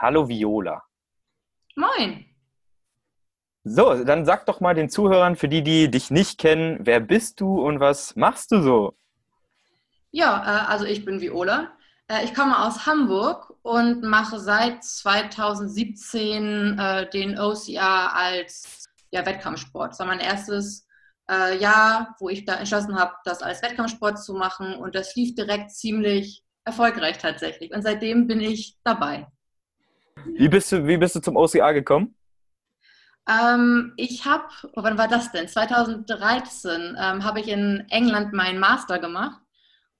Hallo Viola. Moin. So, dann sag doch mal den Zuhörern, für die, die dich nicht kennen, wer bist du und was machst du so? Ja, äh, also ich bin Viola. Äh, ich komme aus Hamburg und mache seit 2017 äh, den OCR als ja, Wettkampfsport. Das war mein erstes Jahr, wo ich da entschlossen habe, das als Wettkampfsport zu machen und das lief direkt ziemlich erfolgreich tatsächlich. Und seitdem bin ich dabei. Wie bist du, wie bist du zum OCR gekommen? Ähm, ich habe, wann war das denn? 2013 ähm, habe ich in England meinen Master gemacht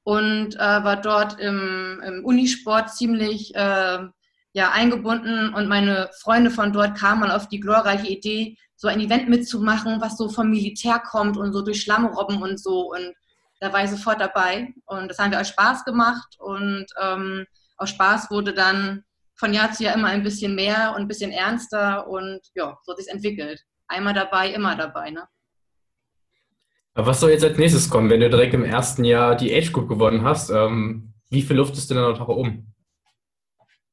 und äh, war dort im, im Unisport ziemlich äh, ja, eingebunden und meine Freunde von dort kamen auf die glorreiche Idee, so ein Event mitzumachen, was so vom Militär kommt und so durch Schlammrobben und so und da war ich sofort dabei und das haben wir aus Spaß gemacht und ähm, aus Spaß wurde dann von Jahr zu Jahr immer ein bisschen mehr und ein bisschen ernster und ja, so hat sich entwickelt. Einmal dabei, immer dabei. Ne? Was soll jetzt als nächstes kommen, wenn du direkt im ersten Jahr die Age Group gewonnen hast? Ähm, wie viel Luft ist denn dann noch um?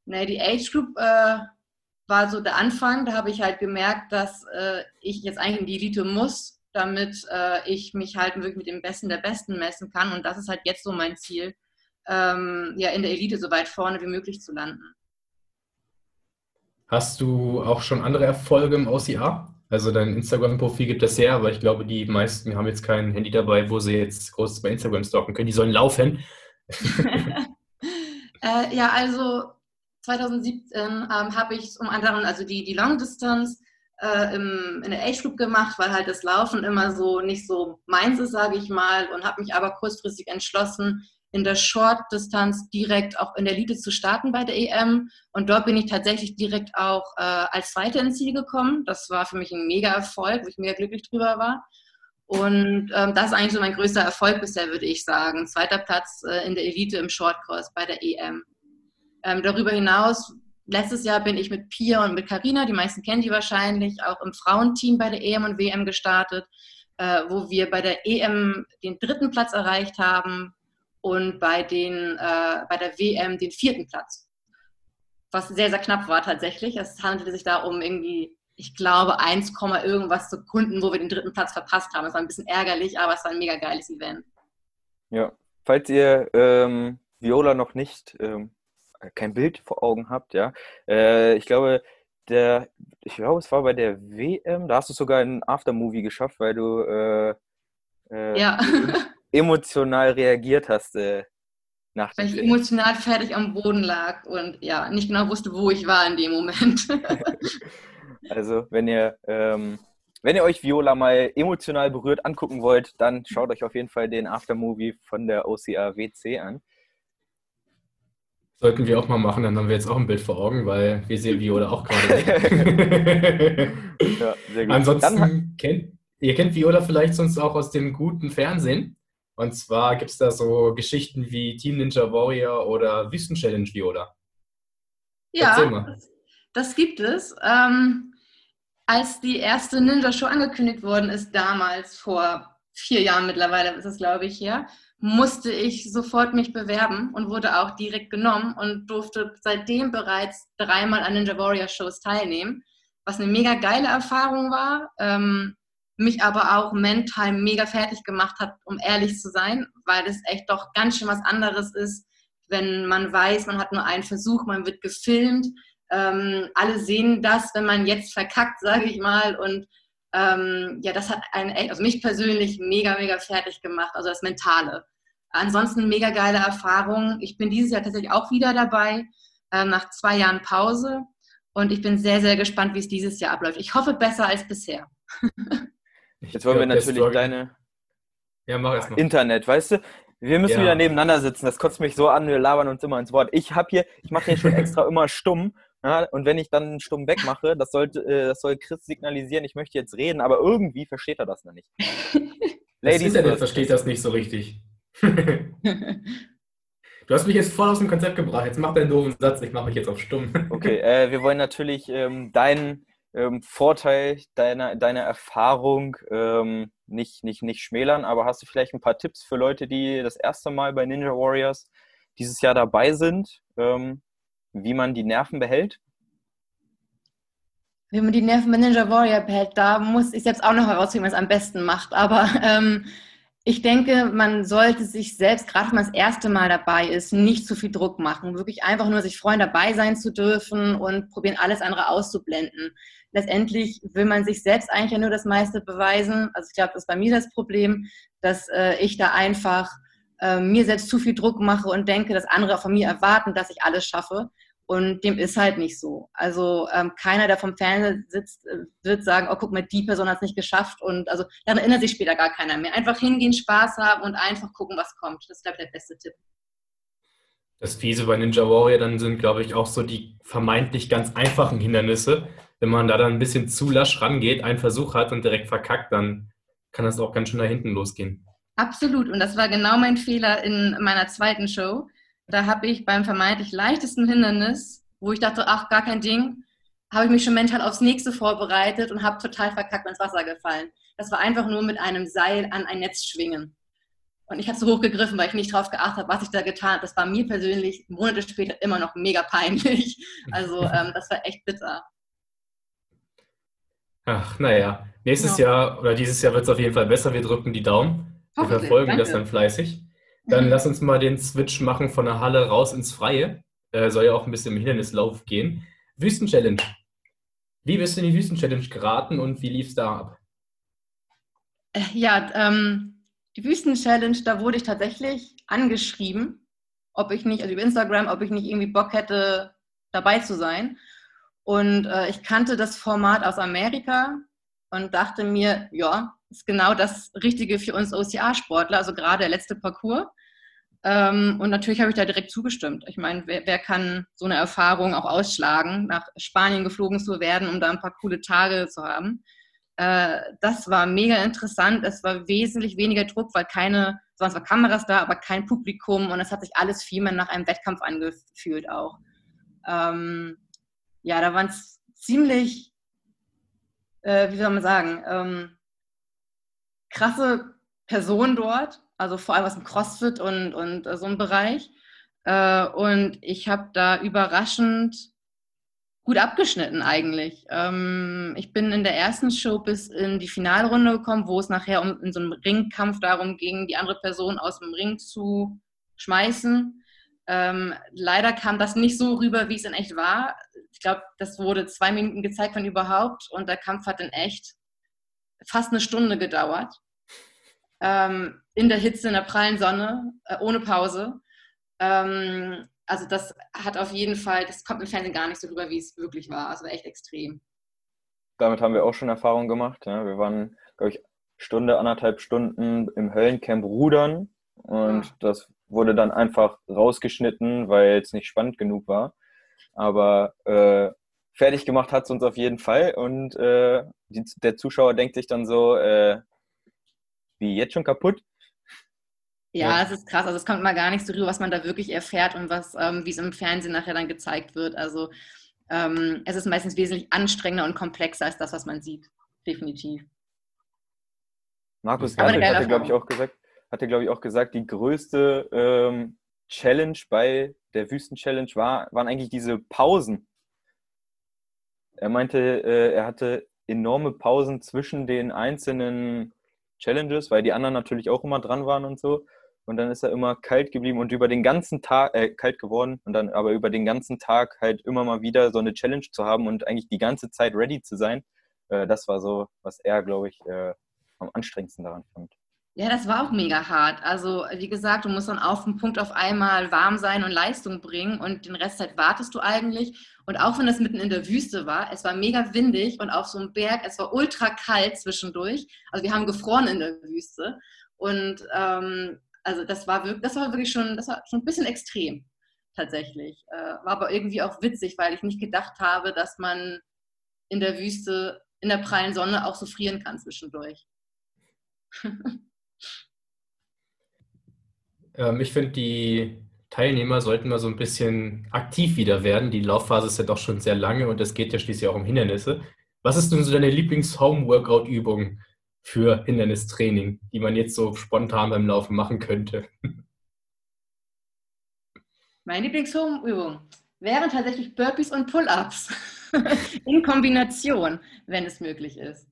Nee, die Age Group äh, war so der Anfang. Da habe ich halt gemerkt, dass äh, ich jetzt eigentlich in die Elite muss, damit äh, ich mich halt wirklich mit dem Besten der Besten messen kann. Und das ist halt jetzt so mein Ziel, ähm, ja, in der Elite so weit vorne wie möglich zu landen. Hast du auch schon andere Erfolge im OCR? Also dein Instagram-Profil gibt es her, aber ich glaube, die meisten haben jetzt kein Handy dabei, wo sie jetzt groß bei Instagram stalken können. Die sollen laufen. äh, ja, also 2017 ähm, habe ich um anderen, also die, die Long Distance äh, im, in der Age Group gemacht, weil halt das Laufen immer so nicht so meins ist, sage ich mal, und habe mich aber kurzfristig entschlossen, in der Short-Distanz direkt auch in der Elite zu starten bei der EM. Und dort bin ich tatsächlich direkt auch äh, als Zweite ins Ziel gekommen. Das war für mich ein mega Erfolg, wo ich mega glücklich drüber war. Und ähm, das ist eigentlich so mein größter Erfolg bisher, würde ich sagen. Zweiter Platz äh, in der Elite im Shortcross bei der EM. Ähm, darüber hinaus, letztes Jahr bin ich mit Pia und mit Karina, die meisten kennen die wahrscheinlich, auch im Frauenteam bei der EM und WM gestartet, äh, wo wir bei der EM den dritten Platz erreicht haben, und bei, den, äh, bei der WM den vierten Platz. Was sehr, sehr knapp war tatsächlich. Es handelte sich da um irgendwie, ich glaube, 1, irgendwas Sekunden, wo wir den dritten Platz verpasst haben. Es war ein bisschen ärgerlich, aber es war ein mega geiles Event. Ja, falls ihr ähm, Viola noch nicht ähm, kein Bild vor Augen habt, ja, äh, ich glaube, der, ich glaube, es war bei der WM, da hast du sogar ein Aftermovie geschafft, weil du äh, äh, ja. emotional reagiert hast äh, nach dem Weil ich emotional fertig am Boden lag und ja, nicht genau wusste, wo ich war in dem Moment. also, wenn ihr, ähm, wenn ihr euch Viola mal emotional berührt angucken wollt, dann schaut euch auf jeden Fall den Aftermovie von der OCR WC an. Sollten wir auch mal machen, dann haben wir jetzt auch ein Bild vor Augen, weil wir sehen Viola auch gerade. ja. Ansonsten kennt ihr kennt Viola vielleicht sonst auch aus dem guten Fernsehen. Und zwar gibt es da so Geschichten wie Team Ninja Warrior oder Wüsten Challenge Viola. Ja, das, das, gibt es. Ähm, als die erste Ninja Show angekündigt worden ist, damals vor vier Jahren mittlerweile ist es, glaube ich, her, musste ich sofort mich bewerben und wurde auch direkt genommen und durfte seitdem bereits dreimal an Ninja Warrior Shows teilnehmen, was eine mega geile Erfahrung war. Ähm, mich aber auch mental mega fertig gemacht hat, um ehrlich zu sein, weil es echt doch ganz schön was anderes ist, wenn man weiß, man hat nur einen Versuch, man wird gefilmt, ähm, alle sehen das, wenn man jetzt verkackt, sage ich mal. Und ähm, ja, das hat einen, also mich persönlich mega, mega fertig gemacht, also das Mentale. Ansonsten mega geile Erfahrung. Ich bin dieses Jahr tatsächlich auch wieder dabei, äh, nach zwei Jahren Pause. Und ich bin sehr, sehr gespannt, wie es dieses Jahr abläuft. Ich hoffe besser als bisher. Jetzt wollen wir natürlich deine ja, mach erst mal. Internet, weißt du? Wir müssen ja. wieder nebeneinander sitzen. Das kotzt mich so an, wir labern uns immer ins Wort. Ich habe hier, ich mache hier schon extra immer stumm. Ja, und wenn ich dann stumm wegmache, das, sollte, äh, das soll Chris signalisieren, ich möchte jetzt reden, aber irgendwie versteht er das noch nicht. Ladies das Internet versteht das nicht so richtig. du hast mich jetzt voll aus dem Konzept gebracht. Jetzt mach deinen doofen Satz, ich mache mich jetzt auf stumm. okay, äh, wir wollen natürlich ähm, deinen ähm, Vorteil deiner, deiner Erfahrung ähm, nicht, nicht, nicht schmälern, aber hast du vielleicht ein paar Tipps für Leute, die das erste Mal bei Ninja Warriors dieses Jahr dabei sind, ähm, wie man die Nerven behält? Wenn man die Nerven bei Ninja Warrior behält, da muss ich selbst auch noch herausfinden, was am besten macht. Aber ähm, ich denke, man sollte sich selbst, gerade wenn man das erste Mal dabei ist, nicht zu viel Druck machen. Wirklich einfach nur sich freuen, dabei sein zu dürfen und probieren, alles andere auszublenden. Letztendlich will man sich selbst eigentlich ja nur das meiste beweisen. Also ich glaube, das ist bei mir das Problem, dass äh, ich da einfach äh, mir selbst zu viel Druck mache und denke, dass andere von mir erwarten, dass ich alles schaffe. Und dem ist halt nicht so. Also ähm, keiner, der vom Fernseher sitzt, äh, wird sagen, oh guck mal, die Person hat es nicht geschafft. Und also daran erinnert sich später gar keiner mehr. Einfach hingehen, Spaß haben und einfach gucken, was kommt. Das ist, glaube ich, der beste Tipp. Das Fiese bei Ninja Warrior dann sind, glaube ich, auch so die vermeintlich ganz einfachen Hindernisse. Wenn man da dann ein bisschen zu lasch rangeht, einen Versuch hat und direkt verkackt, dann kann das auch ganz schön nach hinten losgehen. Absolut. Und das war genau mein Fehler in meiner zweiten Show da habe ich beim vermeintlich leichtesten Hindernis, wo ich dachte, ach, gar kein Ding, habe ich mich schon mental aufs nächste vorbereitet und habe total verkackt ins Wasser gefallen. Das war einfach nur mit einem Seil an ein Netz schwingen. Und ich habe so hochgegriffen, weil ich nicht darauf geachtet habe, was ich da getan habe. Das war mir persönlich Monate später immer noch mega peinlich. Also ähm, das war echt bitter. Ach, naja. Nächstes ja. Jahr oder dieses Jahr wird es auf jeden Fall besser. Wir drücken die Daumen. Wir verfolgen Danke. das dann fleißig. Dann mhm. lass uns mal den Switch machen von der Halle raus ins Freie. Äh, soll ja auch ein bisschen im Hindernislauf gehen. Wüsten-Challenge. Wie bist du in die Wüsten-Challenge geraten und wie lief es da ab? Äh, ja, ähm, die Wüsten-Challenge, da wurde ich tatsächlich angeschrieben, ob ich nicht, also über Instagram, ob ich nicht irgendwie Bock hätte, dabei zu sein. Und äh, ich kannte das Format aus Amerika und dachte mir, ja, ist genau das Richtige für uns OCA-Sportler, also gerade der letzte Parcours. Ähm, und natürlich habe ich da direkt zugestimmt. Ich meine, wer, wer, kann so eine Erfahrung auch ausschlagen, nach Spanien geflogen zu werden, um da ein paar coole Tage zu haben? Äh, das war mega interessant. Es war wesentlich weniger Druck, weil keine, es waren zwar Kameras da, aber kein Publikum und es hat sich alles viel mehr nach einem Wettkampf angefühlt auch. Ähm, ja, da waren es ziemlich, äh, wie soll man sagen, ähm, krasse Person dort, also vor allem aus dem CrossFit und, und äh, so einem Bereich. Äh, und ich habe da überraschend gut abgeschnitten eigentlich. Ähm, ich bin in der ersten Show bis in die Finalrunde gekommen, wo es nachher um in so einem Ringkampf darum ging, die andere Person aus dem Ring zu schmeißen. Ähm, leider kam das nicht so rüber, wie es in echt war. Ich glaube, das wurde zwei Minuten gezeigt von überhaupt und der Kampf hat in echt fast eine Stunde gedauert ähm, in der Hitze, in der prallen Sonne, äh, ohne Pause. Ähm, also das hat auf jeden Fall, das kommt im Fernsehen gar nicht so drüber, wie es wirklich war. Also echt extrem. Damit haben wir auch schon Erfahrungen gemacht. Ja. Wir waren, glaube ich, Stunde, anderthalb Stunden im Höllencamp rudern und ja. das wurde dann einfach rausgeschnitten, weil es nicht spannend genug war. Aber äh, fertig gemacht hat es uns auf jeden Fall und äh, die, der Zuschauer denkt sich dann so, äh, wie jetzt schon kaputt? Ja, es ist krass. Also es kommt mal gar nicht so rüber, was man da wirklich erfährt und was, ähm, wie es im Fernsehen nachher dann gezeigt wird. Also ähm, es ist meistens wesentlich anstrengender und komplexer als das, was man sieht. Definitiv. Markus Gartelt hatte, glaube ich, auch gesagt, hatte, glaube ich, auch gesagt, die größte ähm, Challenge bei der Wüsten-Challenge war, waren eigentlich diese Pausen. Er meinte, äh, er hatte enorme Pausen zwischen den einzelnen Challenges, weil die anderen natürlich auch immer dran waren und so. Und dann ist er immer kalt geblieben und über den ganzen Tag, äh, kalt geworden und dann aber über den ganzen Tag halt immer mal wieder so eine Challenge zu haben und eigentlich die ganze Zeit ready zu sein. Äh, das war so, was er, glaube ich, äh, am anstrengendsten daran fand. Ja, das war auch mega hart. Also, wie gesagt, du musst dann auf den Punkt auf einmal warm sein und Leistung bringen und den Rest halt wartest du eigentlich. Und auch wenn das mitten in der Wüste war, es war mega windig und auf so einem Berg, es war ultra kalt zwischendurch. Also, wir haben gefroren in der Wüste. Und ähm, also, das war, wirklich, das war wirklich schon, das war schon ein bisschen extrem, tatsächlich. Äh, war aber irgendwie auch witzig, weil ich nicht gedacht habe, dass man in der Wüste, in der prallen Sonne auch so frieren kann zwischendurch. Ähm, ich finde, die Teilnehmer sollten mal so ein bisschen aktiv wieder werden. Die Laufphase ist ja doch schon sehr lange und es geht ja schließlich auch um Hindernisse. Was ist denn so deine Lieblings-Home-Workout-Übung für Hindernistraining, die man jetzt so spontan beim Laufen machen könnte? Meine Lieblings-Home-Übung wären tatsächlich Burpees und Pull-Ups. In Kombination, wenn es möglich ist.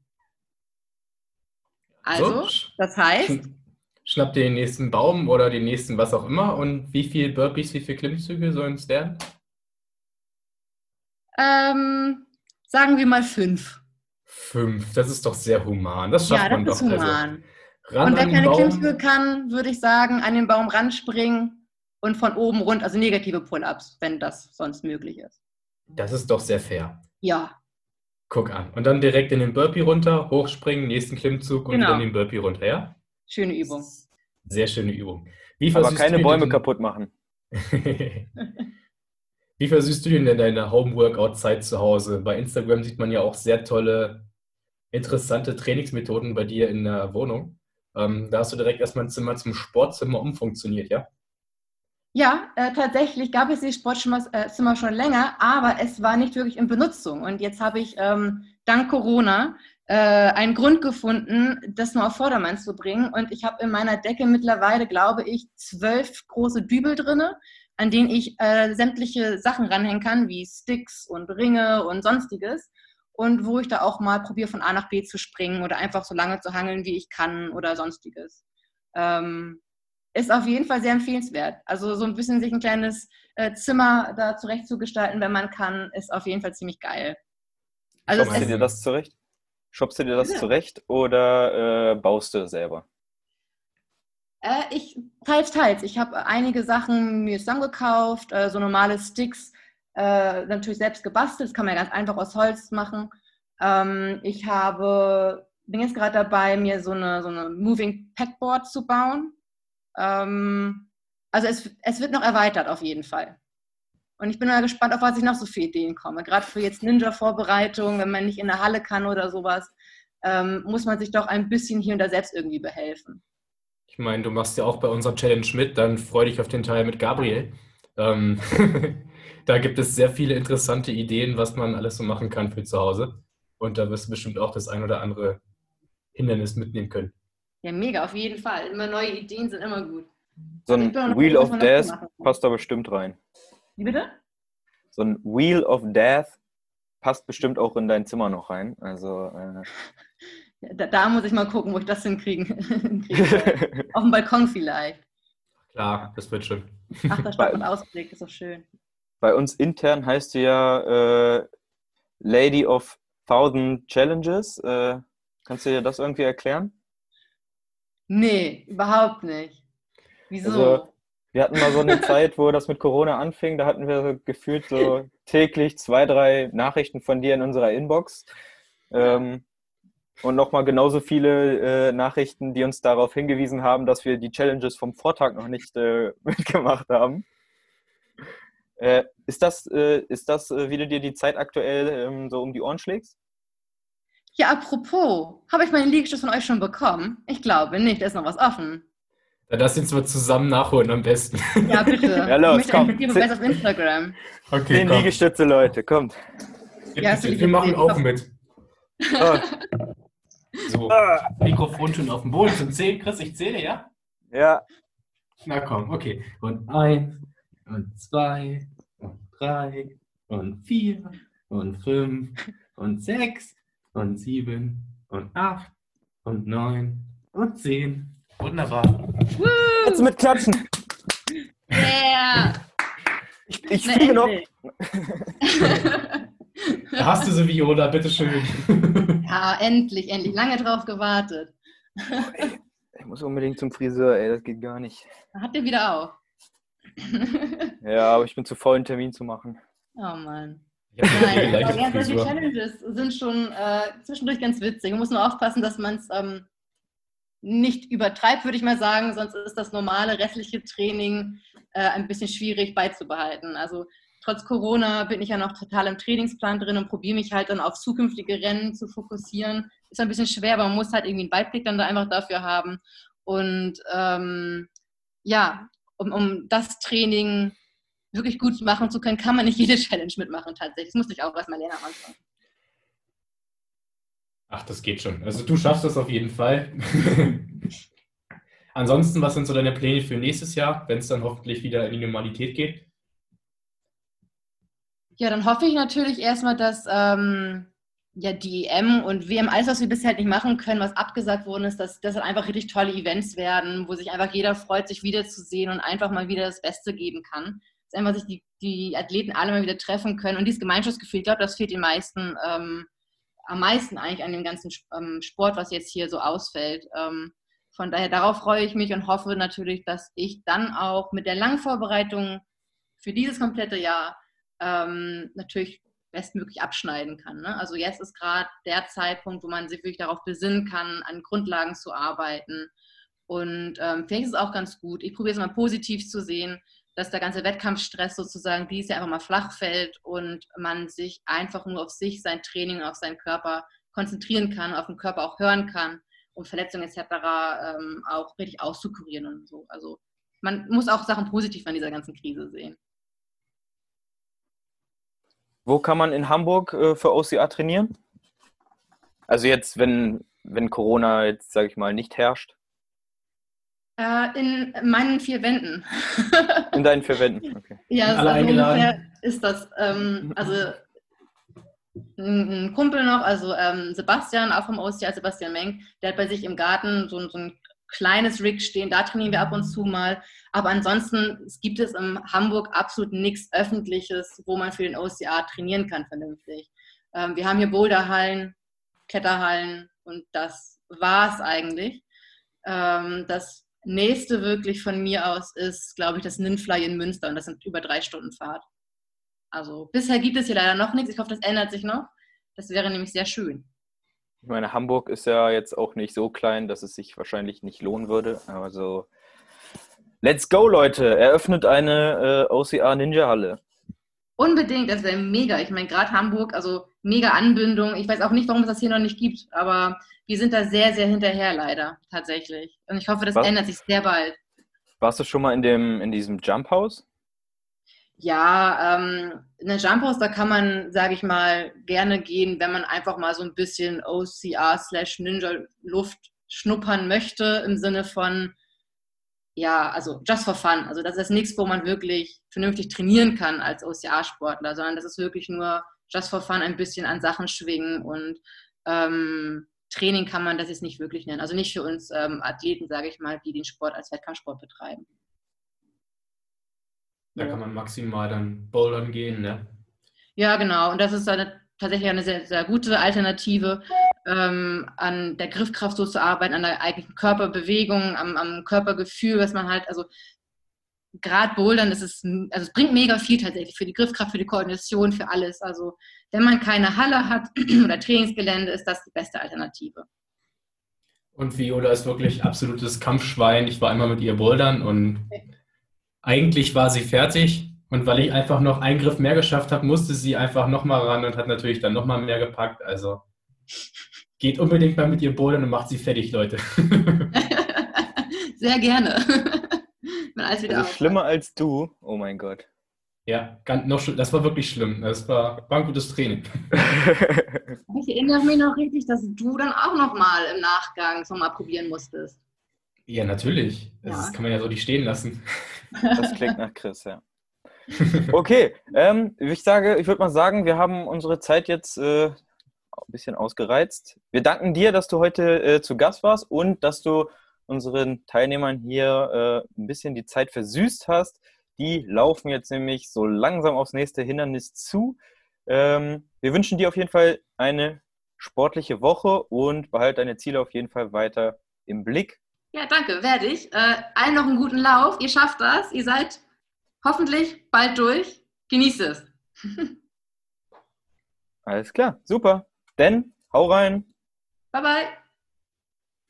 Also, so, das heißt. Schnapp dir den nächsten Baum oder den nächsten was auch immer und wie viel Burpees, wie viele Klimmzüge sollen es werden? Ähm, sagen wir mal fünf. Fünf, das ist doch sehr human. Das schafft ja, man das doch. Ist also human. Also, und wer keine Klimmzüge kann, würde ich sagen, an den Baum ranspringen und von oben rund, also negative Pull-ups, wenn das sonst möglich ist. Das ist doch sehr fair. Ja. Guck an. Und dann direkt in den Burpee runter, hochspringen, nächsten Klimmzug und genau. dann den Burpee runter, ja? Schöne Übung. Sehr schöne Übung. Aber keine Bäume kaputt machen. Wie versüßt du denn deine Home-Workout-Zeit zu Hause? Bei Instagram sieht man ja auch sehr tolle, interessante Trainingsmethoden bei dir in der Wohnung. Ähm, da hast du direkt erstmal ein Zimmer zum Sportzimmer umfunktioniert, ja? Ja, äh, tatsächlich gab es dieses Sportzimmer äh, schon länger, aber es war nicht wirklich in Benutzung. Und jetzt habe ich ähm, dank Corona äh, einen Grund gefunden, das nur auf Vordermann zu bringen. Und ich habe in meiner Decke mittlerweile, glaube ich, zwölf große Dübel drinne, an denen ich äh, sämtliche Sachen ranhängen kann, wie Sticks und Ringe und sonstiges. Und wo ich da auch mal probiere, von A nach B zu springen oder einfach so lange zu hangeln, wie ich kann oder sonstiges. Ähm, ist auf jeden Fall sehr empfehlenswert. Also so ein bisschen sich ein kleines äh, Zimmer da zurechtzugestalten, wenn man kann, ist auf jeden Fall ziemlich geil. Also Shoppst du dir das zurecht? Shoppst du dir das ja. zurecht oder äh, baust du selber? Äh, ich teils, teils. Ich habe einige Sachen mir zusammengekauft, äh, so normale Sticks, äh, natürlich selbst gebastelt. Das kann man ja ganz einfach aus Holz machen. Ähm, ich habe, bin jetzt gerade dabei, mir so eine, so eine Moving Packboard zu bauen. Ähm, also es, es wird noch erweitert auf jeden Fall. Und ich bin mal gespannt, auf was ich noch so für Ideen komme. Gerade für jetzt Ninja-Vorbereitung, wenn man nicht in der Halle kann oder sowas, ähm, muss man sich doch ein bisschen hier und da selbst irgendwie behelfen. Ich meine, du machst ja auch bei unserer Challenge mit, dann freu dich auf den Teil mit Gabriel. Ähm, da gibt es sehr viele interessante Ideen, was man alles so machen kann für zu Hause. Und da wirst du bestimmt auch das ein oder andere Hindernis mitnehmen können. Ja, mega, auf jeden Fall. Immer neue Ideen sind immer gut. So ein Wheel of Death passt da bestimmt rein. Wie bitte? So ein Wheel of Death passt bestimmt auch in dein Zimmer noch rein. Also, äh da, da, muss ich mal gucken, wo ich das hinkriegen. Auf dem Balkon vielleicht. Klar, das wird schön. Ach, da steht ein Ausblick, ist doch schön. Bei uns intern heißt du ja äh, Lady of Thousand Challenges. Äh, kannst du dir das irgendwie erklären? Nee, überhaupt nicht. Wieso? Also, wir hatten mal so eine Zeit, wo das mit Corona anfing, da hatten wir gefühlt so täglich zwei, drei Nachrichten von dir in unserer Inbox. Ähm, und nochmal genauso viele äh, Nachrichten, die uns darauf hingewiesen haben, dass wir die Challenges vom Vortag noch nicht äh, mitgemacht haben. Äh, ist das, äh, ist das äh, wie du dir die Zeit aktuell ähm, so um die Ohren schlägst? Ja, apropos, habe ich meinen Liegestütz von euch schon bekommen? Ich glaube nicht, da ist noch was offen. Ja, das jetzt mal zusammen nachholen am besten. Ja, bitte. ja, los, ich komm. Ich auf Instagram. Okay, Zehn Liegestütze, Leute, kommt. Ja, wir machen auch mit. Oh. So, ah. Mikrofon schon auf dem Boden zum Zählen. Chris, ich zähle, ja? Ja. Na komm, okay. Und eins, und zwei, und drei, und vier, und fünf, und sechs, und sieben, und acht, und neun, und zehn. Wunderbar. Woo! Jetzt mit Klatschen. Yeah. Ich, ich fliege noch. Da hast du sie, Viola, bitteschön. Ja, endlich, endlich. Lange drauf gewartet. ich muss unbedingt zum Friseur, ey, das geht gar nicht. Hat der wieder auf? ja, aber ich bin zu faul, einen Termin zu machen. Oh Mann. Nein, ja, solche Challenges sind schon äh, zwischendurch ganz witzig. Man muss nur aufpassen, dass man es ähm, nicht übertreibt, würde ich mal sagen, sonst ist das normale restliche Training äh, ein bisschen schwierig beizubehalten. Also trotz Corona bin ich ja noch total im Trainingsplan drin und probiere mich halt dann auf zukünftige Rennen zu fokussieren. Ist ein bisschen schwer, aber man muss halt irgendwie einen Weitblick dann da einfach dafür haben. Und ähm, ja, um, um das Training wirklich gut machen zu können, kann man nicht jede Challenge mitmachen tatsächlich. Das musste ich auch erstmal lernen am Anfang. Ach, das geht schon. Also du schaffst das auf jeden Fall. Ansonsten, was sind so deine Pläne für nächstes Jahr, wenn es dann hoffentlich wieder in die Normalität geht? Ja, dann hoffe ich natürlich erstmal, dass ähm, ja, die EM und WM, alles, was wir bisher halt nicht machen können, was abgesagt worden ist, dass das einfach richtig tolle Events werden, wo sich einfach jeder freut, sich wiederzusehen und einfach mal wieder das Beste geben kann. Einfach sich die, die Athleten alle mal wieder treffen können. Und dieses Gemeinschaftsgefühl, ich glaube, das fehlt den meisten ähm, am meisten eigentlich an dem ganzen ähm, Sport, was jetzt hier so ausfällt. Ähm, von daher, darauf freue ich mich und hoffe natürlich, dass ich dann auch mit der langen Vorbereitung für dieses komplette Jahr ähm, natürlich bestmöglich abschneiden kann. Ne? Also jetzt ist gerade der Zeitpunkt, wo man sich wirklich darauf besinnen kann, an Grundlagen zu arbeiten. Und ähm, vielleicht ist es auch ganz gut. Ich probiere es mal positiv zu sehen, dass der ganze Wettkampfstress sozusagen dieses Jahr einfach mal flach fällt und man sich einfach nur auf sich, sein Training, auf seinen Körper konzentrieren kann, auf den Körper auch hören kann, um Verletzungen etc. Ähm, auch richtig auszukurieren und so. Also man muss auch Sachen positiv an dieser ganzen Krise sehen. Wo kann man in Hamburg äh, für OCA trainieren? Also jetzt, wenn, wenn Corona jetzt, sage ich mal, nicht herrscht. Äh, in meinen vier Wänden. in deinen vier Wänden, okay. Ja, also ungefähr ist das. Ähm, also ein, Kumpel noch, also ähm, Sebastian, auch vom OCA, Sebastian Menk, der hat bei sich im Garten so, so ein kleines Rig stehen, da trainieren wir ab und zu mal. Aber ansonsten gibt es in Hamburg absolut nichts Öffentliches, wo man für den OCA trainieren kann vernünftig. Ähm, wir haben hier Boulderhallen, Kletterhallen und das war es eigentlich. Ähm, das nächste wirklich von mir aus ist, glaube ich, das Ninfly in Münster und das sind über drei Stunden Fahrt. Also bisher gibt es hier leider noch nichts. Ich hoffe, das ändert sich noch. Das wäre nämlich sehr schön. Ich meine, Hamburg ist ja jetzt auch nicht so klein, dass es sich wahrscheinlich nicht lohnen würde. Also, let's go, Leute. Eröffnet eine äh, OCA Ninja Halle. Unbedingt, das wäre mega. Ich meine, gerade Hamburg, also mega Anbindung. Ich weiß auch nicht, warum es das hier noch nicht gibt, aber wir sind da sehr, sehr hinterher, leider, tatsächlich. Und ich hoffe, das Was? ändert sich sehr bald. Warst du schon mal in, dem, in diesem Jump House? Ja, ähm, eine Jump House, da kann man, sage ich mal, gerne gehen, wenn man einfach mal so ein bisschen OCR slash Ninja Luft schnuppern möchte, im Sinne von, ja, also just for fun. Also das ist nichts, wo man wirklich vernünftig trainieren kann als OCR-Sportler, sondern das ist wirklich nur just for fun ein bisschen an Sachen schwingen und ähm, Training kann man das jetzt nicht wirklich nennen. Also nicht für uns ähm, Athleten, sage ich mal, die den Sport als Wettkampfsport betreiben. Da kann man maximal dann bouldern gehen, ne? Ja, genau. Und das ist eine, tatsächlich eine sehr, sehr gute Alternative, ähm, an der Griffkraft so zu arbeiten, an der eigentlichen Körperbewegung, am, am Körpergefühl, was man halt, also gerade Bouldern, das ist, also es bringt mega viel tatsächlich für die Griffkraft, für die Koordination, für alles. Also wenn man keine Halle hat oder Trainingsgelände, ist das die beste Alternative. Und Viola ist wirklich absolutes Kampfschwein. Ich war einmal mit ihr bouldern und okay. Eigentlich war sie fertig und weil ich einfach noch einen Griff mehr geschafft habe, musste sie einfach nochmal ran und hat natürlich dann nochmal mehr gepackt. Also geht unbedingt mal mit ihr bouldern und macht sie fertig, Leute. Sehr gerne. Alles wieder also schlimmer als du. Oh mein Gott. Ja, ganz, noch, das war wirklich schlimm. Das war, war ein gutes Training. Ich erinnere mich noch richtig, dass du dann auch nochmal im Nachgang so mal probieren musstest. Ja, natürlich. Das ja. kann man ja so nicht stehen lassen. Das klingt nach Chris, ja. Okay, ähm, ich sage, ich würde mal sagen, wir haben unsere Zeit jetzt äh, ein bisschen ausgereizt. Wir danken dir, dass du heute äh, zu Gast warst und dass du unseren Teilnehmern hier äh, ein bisschen die Zeit versüßt hast. Die laufen jetzt nämlich so langsam aufs nächste Hindernis zu. Ähm, wir wünschen dir auf jeden Fall eine sportliche Woche und behalte deine Ziele auf jeden Fall weiter im Blick. Ja, danke, werde ich. Äh, allen noch einen guten Lauf. Ihr schafft das. Ihr seid hoffentlich bald durch. Genießt es. Alles klar, super. Denn hau rein. Bye, bye.